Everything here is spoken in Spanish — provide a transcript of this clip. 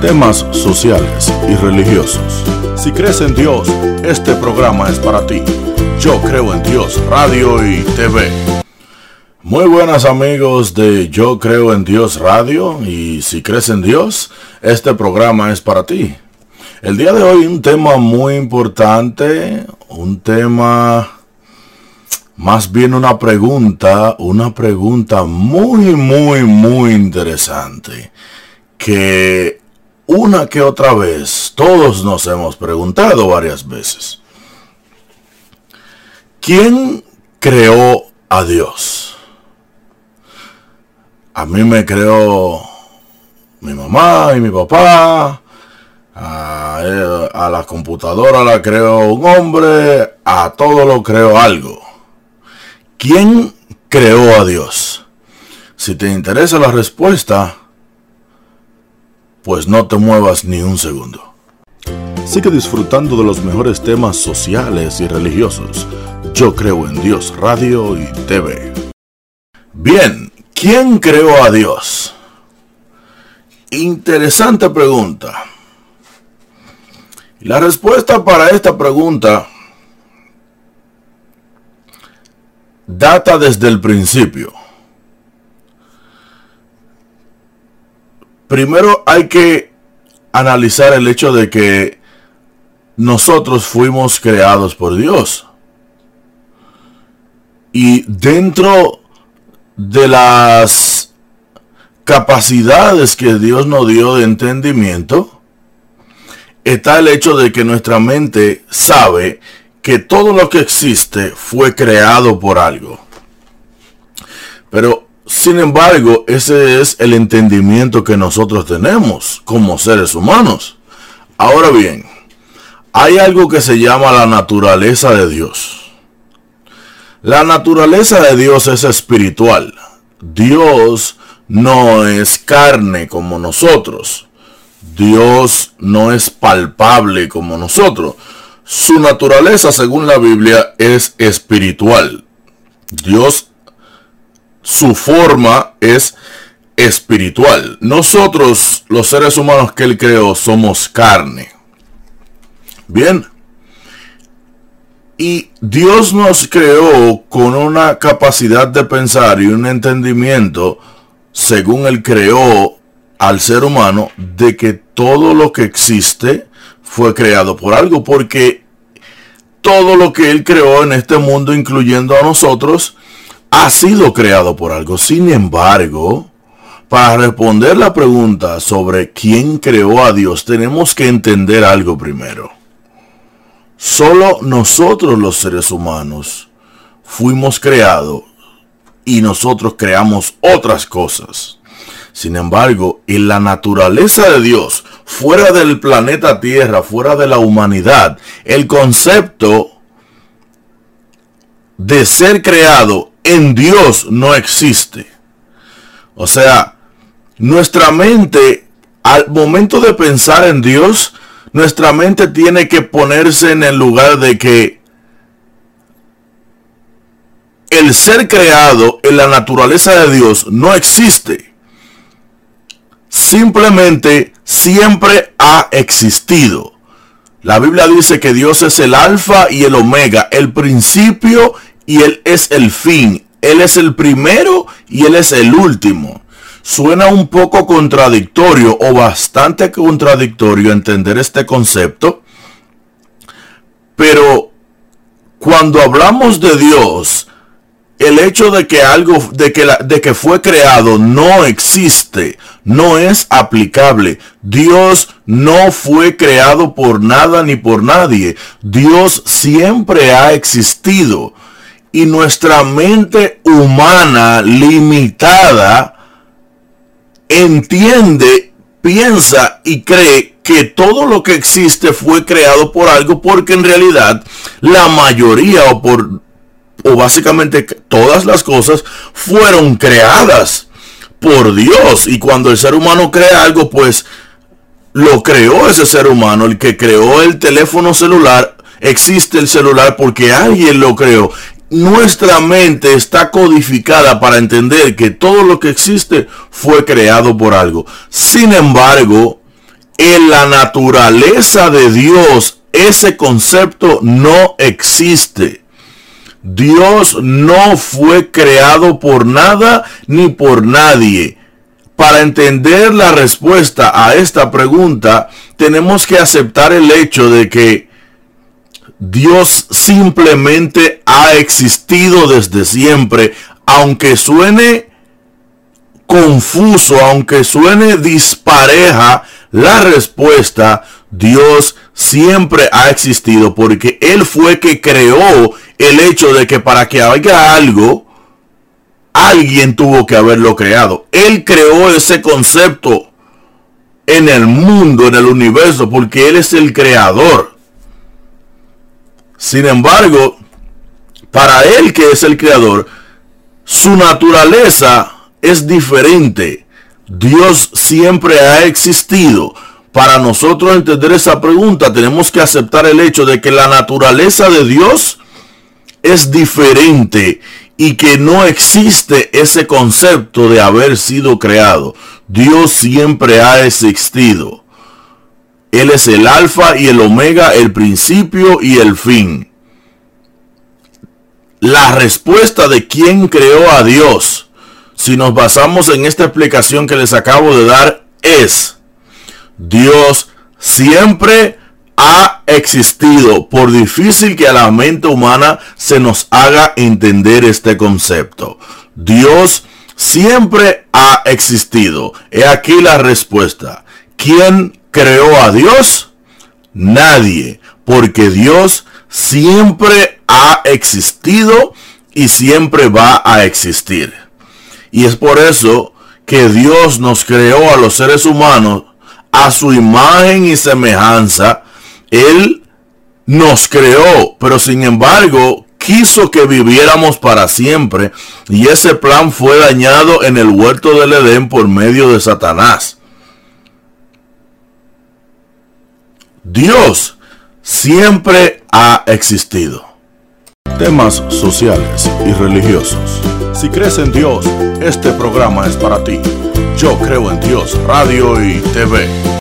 temas sociales y religiosos. Si crees en Dios, este programa es para ti. Yo creo en Dios, radio y TV. Muy buenas amigos de Yo creo en Dios Radio y si crees en Dios, este programa es para ti. El día de hoy un tema muy importante, un tema más bien una pregunta, una pregunta muy, muy, muy interesante que una que otra vez todos nos hemos preguntado varias veces. ¿Quién creó a Dios? A mí me creó mi mamá y mi papá. A, a la computadora la creó un hombre. A todo lo creó algo. ¿Quién creó a Dios? Si te interesa la respuesta, pues no te muevas ni un segundo. Sigue disfrutando de los mejores temas sociales y religiosos. Yo creo en Dios Radio y TV. Bien, ¿quién creó a Dios? Interesante pregunta. La respuesta para esta pregunta data desde el principio. Primero hay que analizar el hecho de que nosotros fuimos creados por Dios. Y dentro de las capacidades que Dios nos dio de entendimiento, está el hecho de que nuestra mente sabe que todo lo que existe fue creado por algo. Pero sin embargo, ese es el entendimiento que nosotros tenemos como seres humanos. Ahora bien, hay algo que se llama la naturaleza de Dios. La naturaleza de Dios es espiritual. Dios no es carne como nosotros. Dios no es palpable como nosotros. Su naturaleza, según la Biblia, es espiritual. Dios su forma es espiritual. Nosotros, los seres humanos que Él creó, somos carne. Bien. Y Dios nos creó con una capacidad de pensar y un entendimiento, según Él creó al ser humano, de que todo lo que existe fue creado por algo, porque todo lo que Él creó en este mundo, incluyendo a nosotros, ha sido creado por algo. Sin embargo, para responder la pregunta sobre quién creó a Dios, tenemos que entender algo primero. Solo nosotros los seres humanos fuimos creados y nosotros creamos otras cosas. Sin embargo, en la naturaleza de Dios, fuera del planeta Tierra, fuera de la humanidad, el concepto de ser creado en Dios no existe. O sea, nuestra mente, al momento de pensar en Dios, nuestra mente tiene que ponerse en el lugar de que el ser creado en la naturaleza de Dios no existe. Simplemente siempre ha existido. La Biblia dice que Dios es el alfa y el omega, el principio y Él es el fin. Él es el primero y Él es el último. Suena un poco contradictorio o bastante contradictorio entender este concepto. Pero cuando hablamos de Dios, el hecho de que algo, de que, la, de que fue creado no existe, no es aplicable. Dios no fue creado por nada ni por nadie. Dios siempre ha existido y nuestra mente humana limitada entiende, piensa y cree que todo lo que existe fue creado por algo porque en realidad la mayoría o por o básicamente todas las cosas fueron creadas por Dios. Y cuando el ser humano crea algo pues lo creó ese ser humano. El que creó el teléfono celular existe el celular porque alguien lo creó nuestra mente está codificada para entender que todo lo que existe fue creado por algo. Sin embargo, en la naturaleza de Dios ese concepto no existe. Dios no fue creado por nada ni por nadie. Para entender la respuesta a esta pregunta, tenemos que aceptar el hecho de que Dios simplemente ha existido desde siempre, aunque suene confuso, aunque suene dispareja la respuesta, Dios siempre ha existido porque Él fue que creó el hecho de que para que haya algo, alguien tuvo que haberlo creado. Él creó ese concepto en el mundo, en el universo, porque Él es el creador. Sin embargo, para Él que es el creador, su naturaleza es diferente. Dios siempre ha existido. Para nosotros entender esa pregunta tenemos que aceptar el hecho de que la naturaleza de Dios es diferente y que no existe ese concepto de haber sido creado. Dios siempre ha existido. Él es el alfa y el omega, el principio y el fin. La respuesta de quién creó a Dios, si nos basamos en esta explicación que les acabo de dar, es Dios siempre ha existido, por difícil que a la mente humana se nos haga entender este concepto. Dios siempre ha existido. He aquí la respuesta. ¿Quién creó a Dios? Nadie, porque Dios siempre ha existido y siempre va a existir. Y es por eso que Dios nos creó a los seres humanos a su imagen y semejanza, Él nos creó, pero sin embargo quiso que viviéramos para siempre y ese plan fue dañado en el huerto del Edén por medio de Satanás. Dios siempre ha existido. Temas sociales y religiosos. Si crees en Dios, este programa es para ti. Yo creo en Dios, radio y TV.